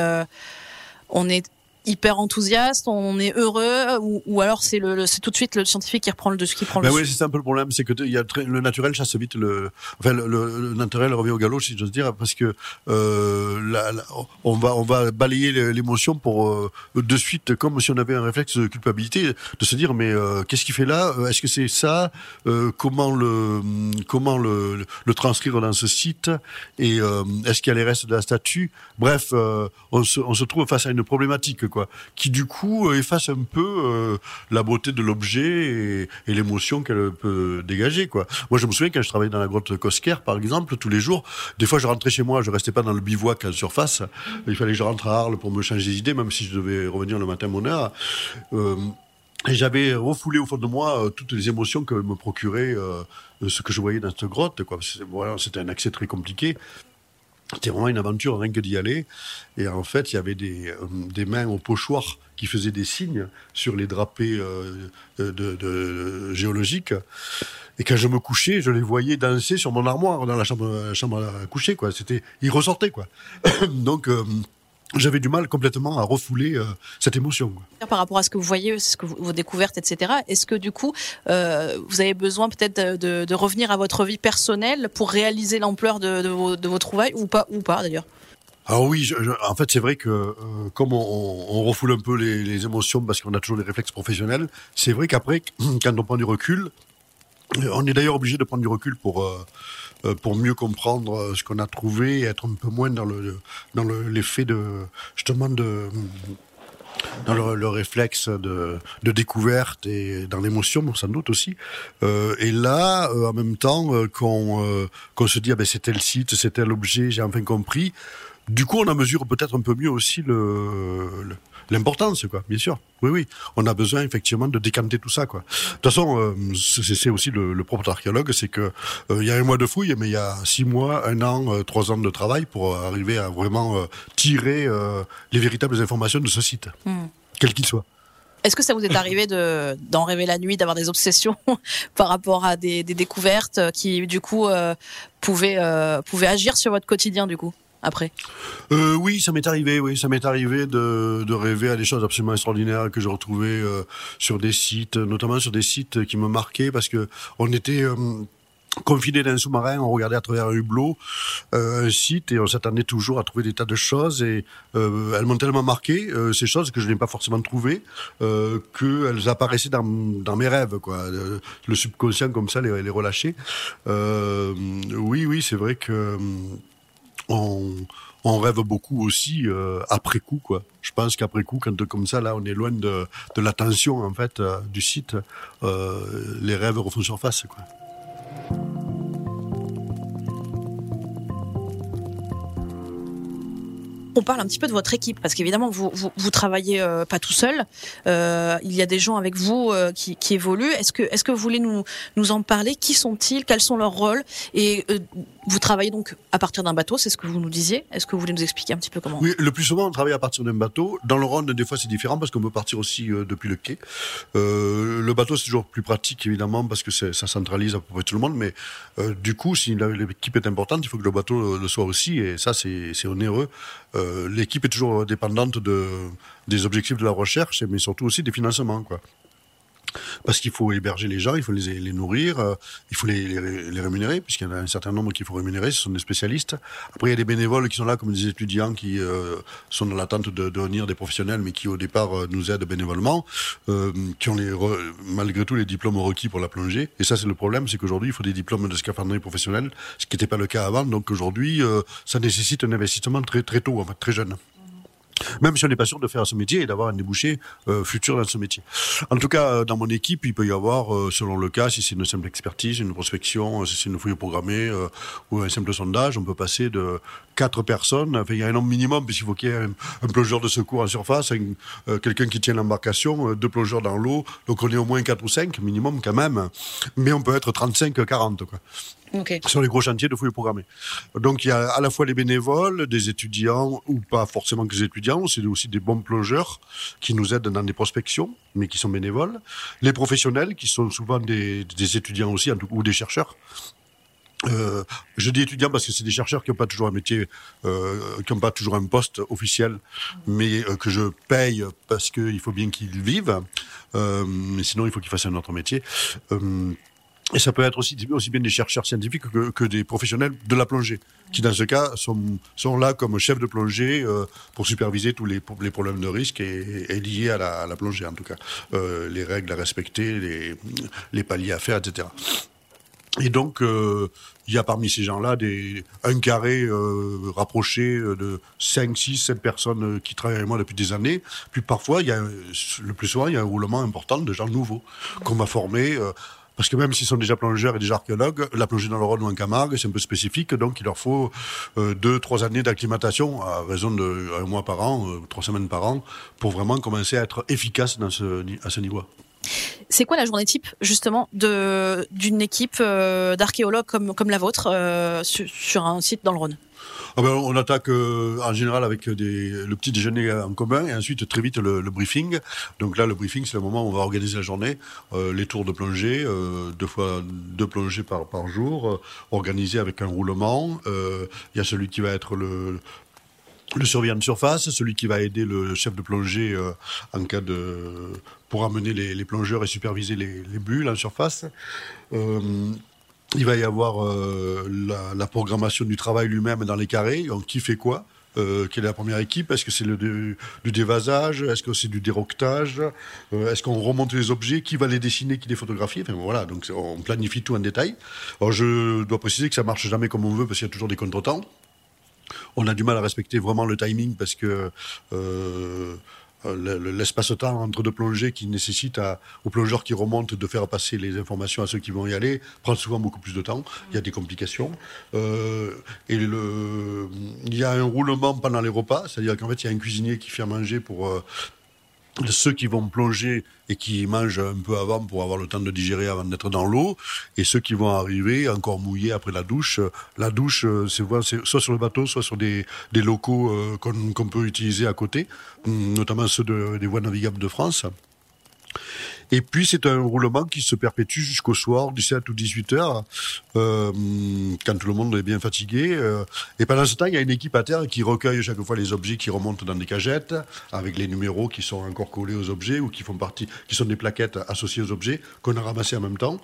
on est hyper enthousiaste, on est heureux, ou, alors c'est le, c'est tout de suite le scientifique qui reprend le dessus, qui prend ben le. Oui, c'est un peu le problème, c'est que y a le naturel chasse vite le, enfin le, naturel revient au galop, si j'ose dire, parce que euh, on va on va balayer l'émotion pour euh, de suite, comme si on avait un réflexe de culpabilité, de se dire mais euh, qu'est-ce qu'il fait là Est-ce que c'est ça Comment le comment le, le, transcrire dans ce site Et est-ce qu'il y a les restes de la statue? Bref, on se, on se trouve face à une problématique qui du coup euh, efface un peu euh, la beauté de l'objet et, l'émotion qu'elle peut dégager. Moi, je me souviens quand je travaillais dans la grotte Cosquer, par exemple, tous les jours, des fois, je rentrais chez moi, je restais pas dans le bivouac en surface. Il fallait que je rentre à Arles pour me changer les idées, même si je devais revenir le matin à mon heure. Euh, et j'avais refoulé au fond de moi toutes les émotions que me procurait ce que je voyais dans cette grotte. C'était un accès très compliqué. C'était vraiment une aventure, rien que d'y aller. Et en fait, il y avait des, euh, des, mains au pochoir qui faisaient des signes sur les drapés euh, de, de, géologiques. Et quand je me couchais, je les voyais danser sur mon armoire dans la chambre, chambre à coucher. Quoi. C'était, ils ressortaient. Quoi. <coughs> Donc, euh, j'avais du mal complètement à refouler euh, cette émotion. Par rapport à ce que vous voyez, ce que vous, vos découvertes, etc. Est-ce que du coup, euh, vous avez besoin peut-être de, de, revenir à votre vie personnelle pour réaliser l'ampleur de, de, vos, de vos trouvailles ou pas, ou pas d'ailleurs? Alors oui, je, en fait c'est vrai que euh, comme on, on, refoule un peu les, les émotions parce qu'on a toujours des réflexes professionnels, c'est vrai qu'après, <clears throat> quand on prend du recul, on est d'ailleurs obligé de prendre du recul pour pour mieux comprendre euh, ce qu'on a trouvé et être un peu moins dans le dans l'effet de justement de dans le, réflexe de, de, découverte et dans l'émotion, sans doute aussi. Euh, et là, en même temps, qu'on qu'on se dit, ah ben, c'était le site, c'était l'objet, j'ai enfin compris. Du coup, on en mesure peut-être un peu mieux aussi le l'importance, quoi, bien sûr. Oui, oui. On a besoin effectivement de décanter tout ça, quoi. De toute façon, euh, c'est aussi le, le propre d'archéologue, c'est que euh, il y a un mois de fouille, mais il y a six mois, un an, euh, trois ans de travail pour arriver à vraiment tirer les véritables informations de ce site, hmm. quel qu'il soit. Est-ce que ça vous est arrivé de d'en rêver la nuit, d'avoir des obsessions <laughs> par rapport à des, des découvertes qui, du coup, pouvaient, pouvaient agir sur votre quotidien, du coup? Après? Euh, Oui, ça m'est arrivé. Oui, ça m'est arrivé de, rêver à des choses absolument extraordinaires que je retrouvais euh, sur des sites, notamment sur des sites qui me marquaient parce que on était euh, confiné dans un sous-marin, on regardait à travers un hublot euh, un site et on s'attendait toujours à trouver des tas de choses et elles m'ont tellement marqué ces choses que je n'ai pas forcément trouvées euh, qu'elles apparaissaient dans, mes rêves quoi. Le subconscient comme ça les, les relâcher oui oui c'est vrai que on, rêve beaucoup aussi euh, après coup quoi. Je pense qu'après coup, quand comme ça on est loin de, de l'attention en fait euh, du site, euh, les rêves refont surface quoi. On parle un petit peu de votre équipe parce qu'évidemment vous vous, travaillez euh, pas tout seul. Euh, il y a des gens avec vous euh, qui, évoluent. Est-ce que est-ce que vous voulez nous en parler? Qui sont-ils? Quels sont leurs rôles? Et vous travaillez donc à partir d'un bateau, c'est ce que vous nous disiez. Est-ce que vous voulez nous expliquer un petit peu comment? Oui, le plus souvent on travaille à partir d'un bateau. Dans le Rhône, des fois c'est différent parce qu'on peut partir aussi depuis le quai. le bateau c'est toujours plus pratique évidemment parce que ça centralise à peu près tout le monde. Mais du coup, si l'équipe est importante, il faut que le bateau le soit aussi. Et ça c'est onéreux. L'équipe est toujours dépendante de, des objectifs de la recherche, mais surtout aussi des financements. Parce qu'il faut héberger les gens, il faut les, les nourrir, euh, il faut les, les, rémunérer, puisqu'il y en a un certain nombre qu'il faut rémunérer, ce sont des spécialistes. Après, il y a des bénévoles qui sont là, comme des étudiants qui euh, sont dans l'attente de, devenir des professionnels, mais qui au départ nous aident bénévolement, qui ont les, malgré tout les diplômes requis pour la plongée. Et ça, c'est le problème, c'est qu'aujourd'hui, il faut des diplômes de scaphandrier professionnels, ce qui n'était pas le cas avant. Donc aujourd'hui, ça nécessite un investissement très, très tôt, en très jeune. Même si on n'est pas sûr de faire ce métier et d'avoir un débouché euh, futur dans ce métier. En tout cas, euh, dans mon équipe, il peut y avoir, euh, selon le cas, si c'est une simple expertise, une prospection, si c'est une fouille programmée ou un simple sondage, on peut passer de quatre personnes. Enfin, il y a un nombre minimum, puisqu'il faut qu'il y ait un, plongeur de secours en surface, quelqu'un qui tient l'embarcation, deux plongeurs dans l'eau. Donc on est au moins quatre ou cinq minimum quand même. Mais on peut être 35, 40. Quoi. Sur les gros chantiers de fouilles programmées. Donc il y a à la fois les bénévoles, des étudiants ou pas forcément que des étudiants, c'est aussi des bons plongeurs qui nous aident dans des prospections, mais qui sont bénévoles. Les professionnels qui sont souvent des, étudiants aussi ou des chercheurs. Euh, je dis étudiants parce que c'est des chercheurs qui n'ont pas toujours un métier, euh, qui n'ont pas toujours un poste officiel, mais euh, que je paye parce qu'il faut bien qu'ils vivent. mais sinon, il faut qu'ils fassent un autre métier. Et ça peut être aussi, bien des chercheurs scientifiques que, des professionnels de la plongée, qui dans ce cas sont, là comme chefs de plongée euh, pour superviser tous les, problèmes de risque et, et liés à la, plongée en tout cas, euh, les règles à respecter, les, paliers à faire, etc. Et donc, euh, il y a parmi ces gens-là un carré rapproché de 5, 6, 7 personnes qui travaillent avec moi depuis des années. Puis parfois, le plus souvent, il y a un roulement important de gens nouveaux qu'on m'a formés. Parce que même s'ils sont déjà plongeurs et déjà archéologues, la plongée dans le Rhône ou en Camargue, c'est un peu spécifique, donc il leur faut euh, deux, trois années d'acclimatation à raison de un mois par an, euh, trois semaines par an, pour vraiment commencer à être efficace dans ce, à ce niveau. C'est quoi la journée type justement d'une équipe euh, d'archéologues comme comme la vôtre euh, sur, un site dans le Rhône? Ah ben, on attaque euh, en général avec le petit déjeuner en commun et ensuite très vite le, briefing. Donc là, le briefing, c'est le moment où on va organiser la journée, euh, les tours de plongée, euh, deux fois deux plongées par, jour, organisés avec un roulement. Il y a celui qui va être le, surveillant de surface, celui qui va aider le chef de plongée en cas de pour amener les, plongeurs et superviser les, les bulles en surface. Il va y avoir euh, la, programmation du travail lui-même dans les carrés. Donc, qui fait quoi euh, Quelle est la première équipe? Est-ce que c'est du, dévasage Est-ce que c'est du déroquetage? Euh, Est-ce qu'on remonte les objets? Qui va les dessiner? Qui les photographie Enfin voilà, donc on planifie tout en détail. Alors je dois préciser que ça marche jamais comme on veut parce qu'il y a toujours des contretemps. On a du mal à respecter vraiment le timing parce que l'espace-temps entre deux plongées qui nécessite à, aux plongeurs qui remontent de faire passer les informations à ceux qui vont y aller prend souvent beaucoup plus de temps. Il y a des complications. Euh, il y a un roulement pendant les repas, c'est-à-dire qu'en fait, il y a un cuisinier qui fait manger pour, euh, ceux qui vont plonger et qui mangent un peu avant pour avoir le temps de digérer avant d'être dans l'eau, et ceux qui vont arriver encore mouillés après la douche. La douche, euh, c'est soit sur le bateau, soit sur des, locaux euh, qu'on peut utiliser à côté, notamment ceux de, des voies navigables de France. Et puis c'est un roulement qui se perpétue jusqu'au soir, 17 ou 18 heures, euh, quand tout le monde est bien fatigué. Euh. et pendant ce temps, il y a une équipe à terre qui recueille chaque fois les objets qui remontent dans des cagettes, avec les numéros qui sont encore collés aux objets ou qui font partie, qui sont des plaquettes associées aux objets qu'on a ramassés en même temps.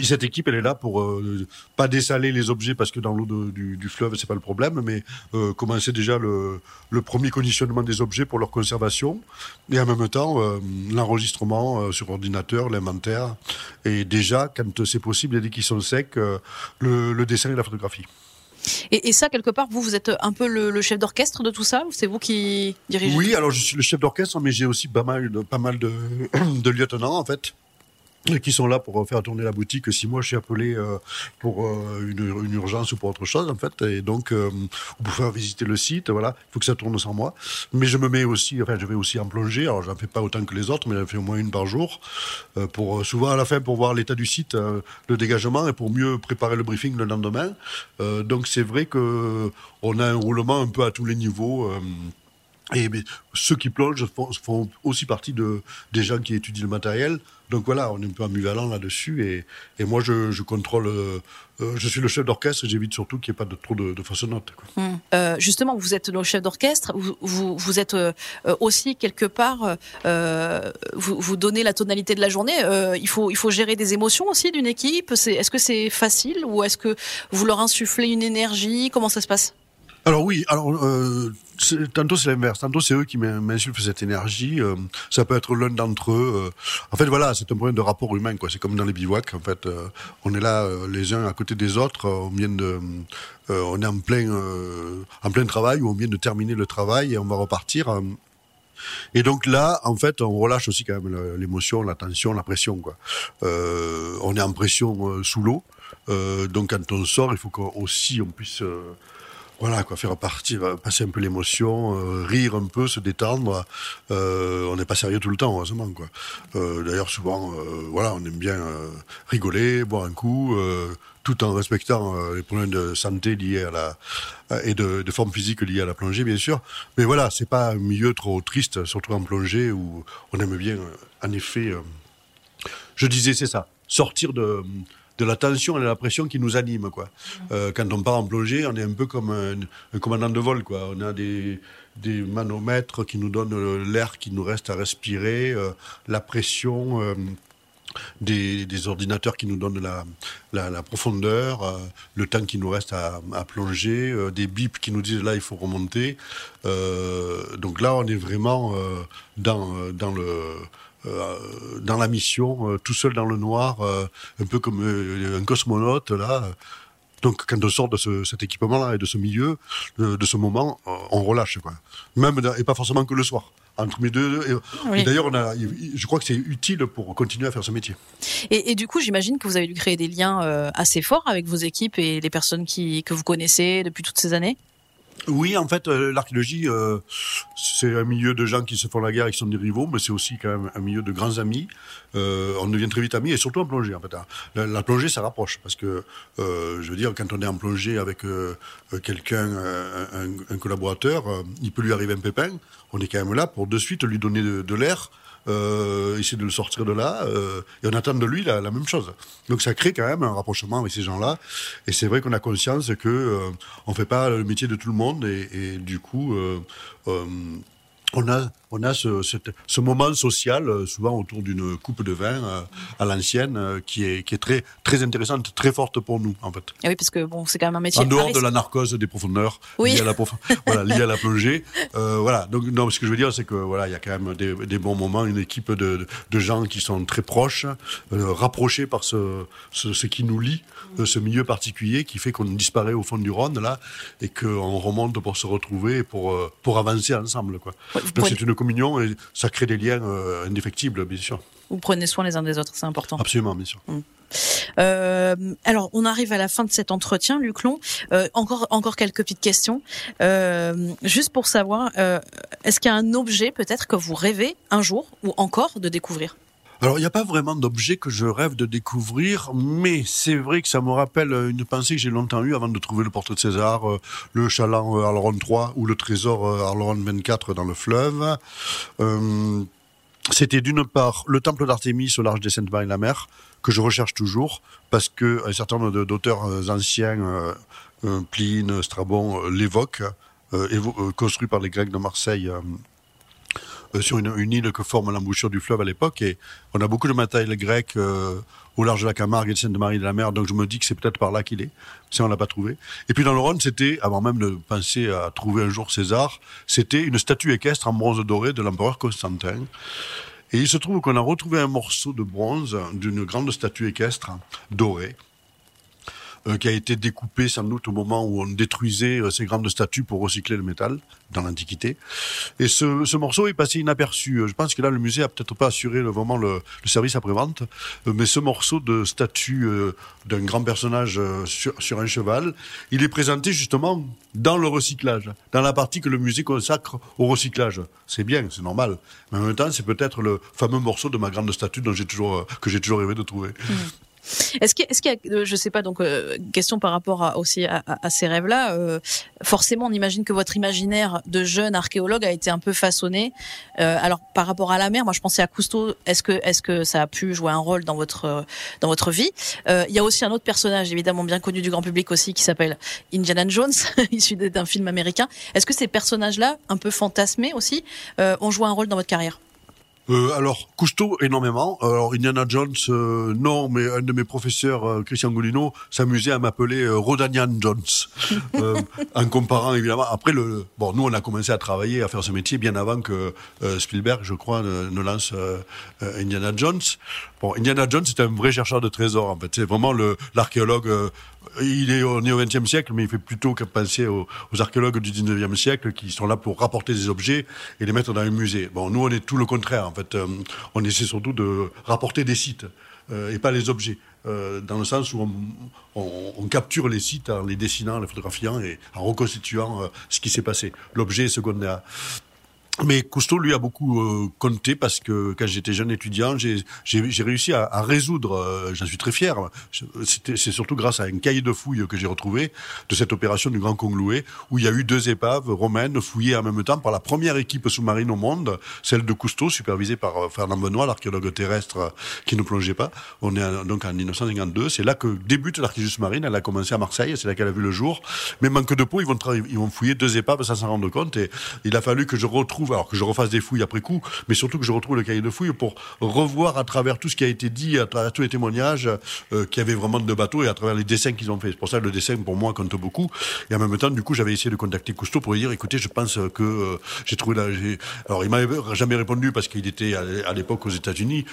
Et cette équipe, elle est là pour euh, pas dessaler les objets parce que dans l'eau du, du, fleuve, c'est pas le problème, mais euh, commencer déjà le, le, premier conditionnement des objets pour leur conservation. Et en même temps euh, l'enregistrement euh, sur ordinateur, l'inventaire. Et déjà, quand c'est possible, dès qu'ils sont secs, le, le, dessin et la photographie. Et, et, ça, quelque part, vous, vous êtes un peu le, le chef d'orchestre de tout ça ou c'est vous qui dirigez? Oui, alors je suis le chef d'orchestre, mais j'ai aussi pas mal de, pas mal de, <coughs> de lieutenants, en fait qui sont là pour faire tourner la boutique si moi je suis appelé euh, pour euh, une, une, urgence ou pour autre chose en fait. Et donc euh, pour faire visiter le site voilà. Il faut que ça tourne sans moi. Mais je me mets aussi enfin je vais aussi en plongée alors j'en fais pas autant que les autres mais j'en fais au moins une par jour euh, pour souvent à la fin pour voir l'état du site le dégagement et pour mieux préparer le briefing le lendemain. Donc c'est vrai que on a un roulement un peu à tous les niveaux et ceux qui plongent font, aussi partie de, des gens qui étudient le matériel. Donc voilà, on est un peu ambivalent là-dessus. Et, moi, je, contrôle. Euh, je suis le chef d'orchestre et j'évite surtout qu'il n'y ait pas trop de, de fausses notes. Mmh. Euh, justement, vous êtes le chef d'orchestre. Vous, êtes euh, aussi quelque part. Euh, vous, donnez la tonalité de la journée. Euh, il faut gérer des émotions aussi d'une équipe. Est-ce que c'est facile ou est-ce que vous leur insufflez une énergie? Comment ça se passe? Alors oui, alors euh, tantôt c'est l'inverse, tantôt c'est eux qui m'insultent cette énergie. Euh, ça peut être l'un d'entre eux. Euh. en fait, voilà, c'est un problème de rapport humain, quoi. C'est comme dans les bivouacs, en fait. on est là les uns à côté des autres. on de, on est en plein, en plein travail ou on vient de terminer le travail et on va repartir. Et donc là, en fait, on relâche aussi quand même l'émotion, la tension, la pression. On est en pression sous l'eau. donc quand on sort, il faut qu'aussi on puisse voilà, quoi, faire partir, euh, passer un peu l'émotion, euh, rire un peu, se détendre. Euh, on n'est pas sérieux tout le temps, heureusement, quoi. Euh, D'ailleurs, souvent, voilà, on aime bien rigoler, boire un coup, tout en respectant les problèmes de santé liés à la et de, de, forme physique liés à la plongée, bien sûr. Mais voilà, c'est pas un milieu trop triste, surtout en plongée où on aime bien, en effet. je disais, c'est ça, sortir de de la tension et de la pression qui nous anime quoi. Euh, quand on part en plongée, on est un peu comme un, commandant de vol quoi. On a des, des manomètres qui nous donnent l'air qui nous reste à respirer, euh, la pression. Euh, des, ordinateurs qui nous donnent la, profondeur, euh, le temps qui nous reste à, plonger, euh, des bips qui nous disent là il faut remonter. donc là on est vraiment dans, dans le euh, dans la mission, euh, tout seul dans le noir, euh, un peu comme un cosmonaute là. Donc, quand on sort de ce, cet équipement-là et de ce milieu, de, ce moment, on relâche, quoi. Même, et pas forcément que le soir. Entre mes deux. Et, d'ailleurs, on a, je crois que c'est utile pour continuer à faire ce métier. Et, et du coup, j'imagine que vous avez dû créer des liens assez forts avec vos équipes et les personnes qui, que vous connaissez depuis toutes ces années? Oui, en fait, euh, l'archéologie, euh, c'est un milieu de gens qui se font la guerre et qui sont des rivaux, mais c'est aussi quand même un milieu de grands amis. Euh, on devient très vite amis, et surtout en plongée, en fait. Hein. La, plongée, ça rapproche, parce que, je veux dire, quand on est en plongée avec quelqu'un, un, un, collaborateur, il peut lui arriver un pépin, on est quand même là pour de suite lui donner de l'air, euh, essayer de le sortir de là, euh, et on attend de lui la, même chose. Donc ça crée quand même un rapprochement avec ces gens-là, et c'est vrai qu'on a conscience que euh, on fait pas le métier de tout le monde, et, du coup, euh, on a on a ce, ce, moment social, euh, souvent autour d'une coupe de vin euh, à l'ancienne, euh, qui est, qui est très, très intéressante, très forte pour nous, en fait. Et ah oui, parce que bon, c'est quand même un métier. En dehors de la narcose des profondeurs, oui. liée, à la <laughs> voilà, liée à la plongée. Euh, voilà. Donc, non, ce que je veux dire, c'est que voilà, il y a quand même des, des, bons moments, une équipe de, de gens qui sont très proches, rapprochés par ce, ce, ce, qui nous lie, ce milieu particulier qui fait qu'on disparaît au fond du Rhône, là, et qu'on remonte pour se retrouver, pour, pour avancer ensemble, quoi. Donc, c'est une communion et ça crée des liens euh, indéfectibles, bien sûr. Vous prenez soin les uns des autres, c'est important. Absolument, bien sûr. Mmh. Euh, alors, on arrive à la fin de cet entretien, Luclon. Euh, encore, encore quelques petites questions. Euh, juste pour savoir, est-ce qu'il y a un objet peut-être que vous rêvez un jour ou encore de découvrir? Alors, il n'y a pas vraiment d'objet que je rêve de découvrir, mais c'est vrai que ça me rappelle une pensée que j'ai longtemps eue avant de trouver le portrait de César, euh, le chaland euh, Arleron 3 ou le trésor euh, Arleron 24 dans le fleuve. Euh, c'était d'une part le temple d'Artémis au large des Saintes-Maries-la-Mer, que je recherche toujours, parce que un certain nombre d'auteurs anciens, Pline, Strabon, l'évoquent, construit par les Grecs de Marseille euh, sur une, une, île que forme l'embouchure du fleuve à l'époque. Et on a beaucoup de matériel grec euh, au large de la Camargue et de Sainte-Marie de la Mer. Donc je me dis que c'est peut-être par là qu'il est, si on l'a pas trouvé. Et puis dans le Rhône, c'était, avant même de penser à trouver un jour César, c'était une statue équestre en bronze doré de l'empereur Constantin. Et il se trouve qu'on a retrouvé un morceau de bronze d'une grande statue équestre dorée euh, qui a été découpé sans doute au moment où on détruisait euh, ces grandes statues pour recycler le métal dans l'Antiquité. Et ce, ce, morceau est passé inaperçu. Je pense que là, le musée a peut-être pas assuré le, vraiment le, service après-vente, euh, mais ce morceau de statue d'un grand personnage sur, sur un cheval, il est présenté justement dans le recyclage, dans la partie que le musée consacre au recyclage. C'est bien, c'est normal. Mais en même temps, c'est peut-être le fameux morceau de ma grande statue dont j'ai toujours, que j'ai toujours rêvé de trouver. Mmh. Est-ce qu'il est y a, euh, je sais pas, donc euh, question par rapport à, aussi à, à ces rêves-là. Euh, forcément, on imagine que votre imaginaire de jeune archéologue a été un peu façonné. Euh, alors, par rapport à la mer, moi, je pensais à Cousteau. Est-ce que, est-ce que ça a pu jouer un rôle dans votre dans votre vie? Il y a aussi un autre personnage, évidemment bien connu du grand public aussi, qui s'appelle Indiana Jones, <laughs> issu d'un film américain. Est-ce que ces personnages-là, un peu fantasmés aussi, ont joué un rôle dans votre carrière? Euh, alors, Cousteau, énormément. Alors, Indiana Jones, euh, non, mais un de mes professeurs, euh, Christian Golino, s'amusait à m'appeler euh, Rodanian Jones, <laughs> euh, en comparant évidemment. Après, le, bon, nous, on a commencé à travailler, à faire ce métier bien avant que Spielberg, je crois, ne, ne lance Indiana Jones. Indiana Jones, c'est un vrai chercheur de trésors, en fait. C'est vraiment le l'archéologue. euh, il est, on au XXe siècle, mais il fait plutôt que penser aux, archéologues du XIXe siècle qui sont là pour rapporter des objets et les mettre dans un musée. Bon, nous, on est tout le contraire. En fait, Euh, on essaie surtout de rapporter des sites euh, et pas les objets. Dans le sens où on, on- capture les sites en les dessinant, en les photographiant et en reconstituant ce qui s'est passé. L'objet est secondaire. Mais Cousteau, lui, a beaucoup euh, compté parce que quand j'étais jeune étudiant, j'ai réussi à, à résoudre, euh, j'en suis très fier, c'est surtout grâce à un cahier de fouilles que j'ai retrouvé de cette opération du Grand Congloué, où il y a eu deux épaves romaines fouillées en même temps par la première équipe sous-marine au monde, celle de Cousteau, supervisée par euh, Fernand Benoît, l'archéologue terrestre euh, qui ne plongeait pas. On est donc en 1952, c'est là que débute l'archéologie sous-marine, elle a commencé à Marseille, c'est là qu'elle a vu le jour. Mais manque de peau, ils vont, ils vont fouiller deux épaves sans s'en rendre compte, et il a fallu que je retrouve, alors que je refasse des fouilles après coup, mais surtout que je retrouve le cahier de fouilles pour revoir à travers tout ce qui a été dit, à travers tous les témoignages, euh, qu'il y avait vraiment de bateaux et à travers les dessins qu'ils ont fait. C'est pour ça que le dessin, pour moi, compte beaucoup. Et en même temps, du coup, j'avais essayé de contacter Cousteau pour lui dire, écoutez, je pense que euh, j'ai trouvé la... Alors, il m'avait jamais répondu parce qu'il était à l'époque aux États-Unis.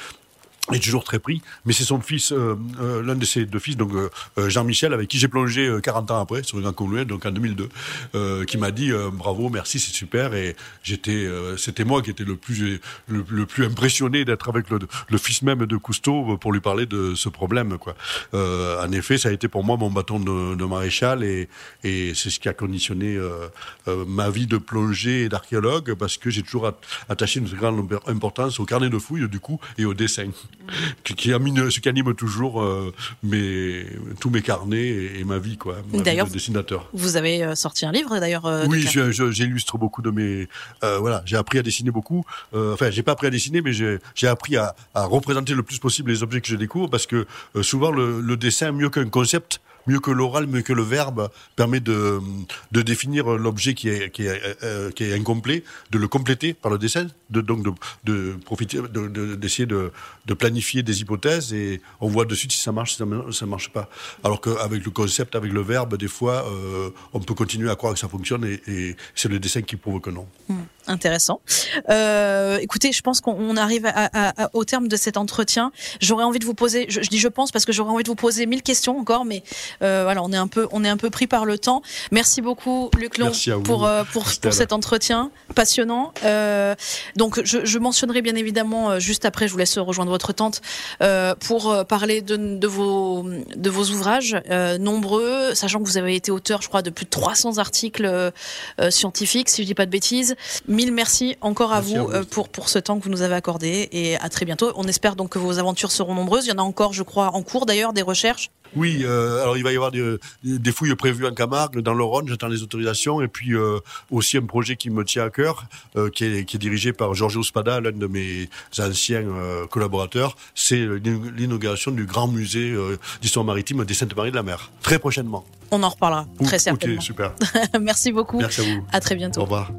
Est toujours très pris, mais c'est son fils, euh, euh, l'un de ses deux fils, donc euh, euh, Jean-Michel, avec qui j'ai plongé euh, 40 ans après sur le Grand donc en 2002, euh, qui m'a dit euh, bravo, merci, c'est super, et j'étais, euh, c'était moi qui étais le plus le, plus impressionné d'être avec le, le fils même de Cousteau pour lui parler de ce problème, quoi. Euh, en effet, ça a été pour moi mon bâton de, de maréchal, et, et c'est ce qui a conditionné euh, euh, ma vie de plongée et d'archéologue, parce que j'ai toujours at- attaché une grande importance au carnet de fouilles, du coup, et au dessin <laughs> qui, qui anime, ce qui anime toujours euh, mes, tous mes carnets et, et ma vie, quoi. Ma vie D'ailleurs, de dessinateur. Vous avez euh, sorti un livre d'ailleurs. euh, Oui, car- je- je- j'illustre beaucoup de mes. euh, voilà, j'ai appris à dessiner beaucoup. Enfin, j'ai pas appris à dessiner, mais j'ai j'ai appris à, à représenter le plus possible les objets que je découvre, parce que souvent le, le dessin, mieux qu'un concept, mieux que l'oral, mieux que le verbe, permet de, de définir l'objet qui est, qui, est, euh, incomplet, de le compléter par le dessin, de, donc de, profiter, de- de- d'essayer de, planifier des hypothèses et on voit de suite si ça marche, si ça ne marche pas. Alors qu'avec le concept, avec le verbe, des fois, euh, on peut continuer à croire que ça fonctionne et, c'est le dessin qui prouve que non. Intéressant. Euh, écoutez, je pense qu'on arrive au terme de cet entretien. J'aurais envie de vous poser, je dis je pense parce que j'aurais envie de vous poser mille questions encore, mais euh, voilà, on est un peu, on est un peu pris par le temps. Merci beaucoup, Luc Long, pour euh, pour, pour cet entretien passionnant. Euh, donc, je, je mentionnerai bien évidemment euh, juste après, je vous laisse rejoindre votre tante euh, pour parler de, de vos de vos ouvrages euh, nombreux, sachant que vous avez été auteur, je crois, de plus de 300 articles scientifiques, si je dis pas de bêtises. Mille merci encore à Merci vous, à vous. euh, pour pour ce temps que vous nous avez accordé et à très bientôt. On espère donc que vos aventures seront nombreuses. Il y en a encore, je crois, en cours d'ailleurs des recherches. Oui, euh, alors il va y avoir des, des fouilles prévues en Camargue, dans le Rhône, j'attends les autorisations, et puis euh, aussi un projet qui me tient à cœur, euh, qui, est, qui est dirigé par Giorgio Spada, l'un de mes anciens euh, collaborateurs, c'est l'inauguration du grand musée euh, d'histoire maritime des Saintes-Maries de la Mer, très prochainement. On en reparlera très Ok, certainement. super. <laughs> merci beaucoup. Merci à vous. À très bientôt. Au revoir.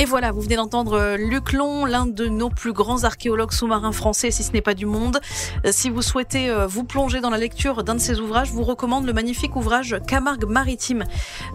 Et voilà, vous venez d'entendre euh, Luc Long, l'un de nos plus grands archéologues sous-marins français, si ce n'est pas du monde. Euh, Si vous souhaitez euh, vous plonger dans la lecture d'un de ses ouvrages, je vous recommande le magnifique ouvrage Camargue maritime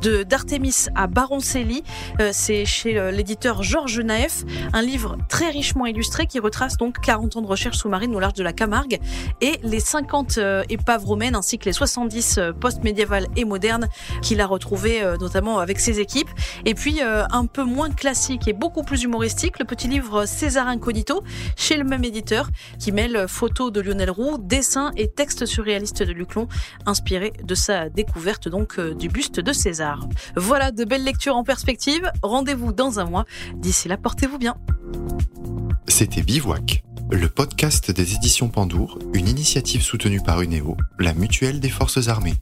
de d'Artémis à Baroncelli. C'est chez l'éditeur Georges Naef, un livre très richement illustré qui retrace donc 40 ans de recherche sous-marine au large de la Camargue et les 50 euh, épaves romaines ainsi que les 70 euh, post-médiévales et modernes qu'il a retrouvées euh, notamment avec ses équipes. Et puis un peu moins classique et beaucoup plus humoristique, le petit livre César Incognito, chez le même éditeur, qui mêle photos de Lionel Roux, dessins et textes surréalistes de Luclon, inspirés de sa découverte donc euh, du buste de César. Voilà de belles lectures en perspective. Rendez-vous dans un mois. D'ici là, portez-vous bien. C'était Bivouac, le podcast des éditions Pandour, une initiative soutenue par UNEO, la mutuelle des forces armées.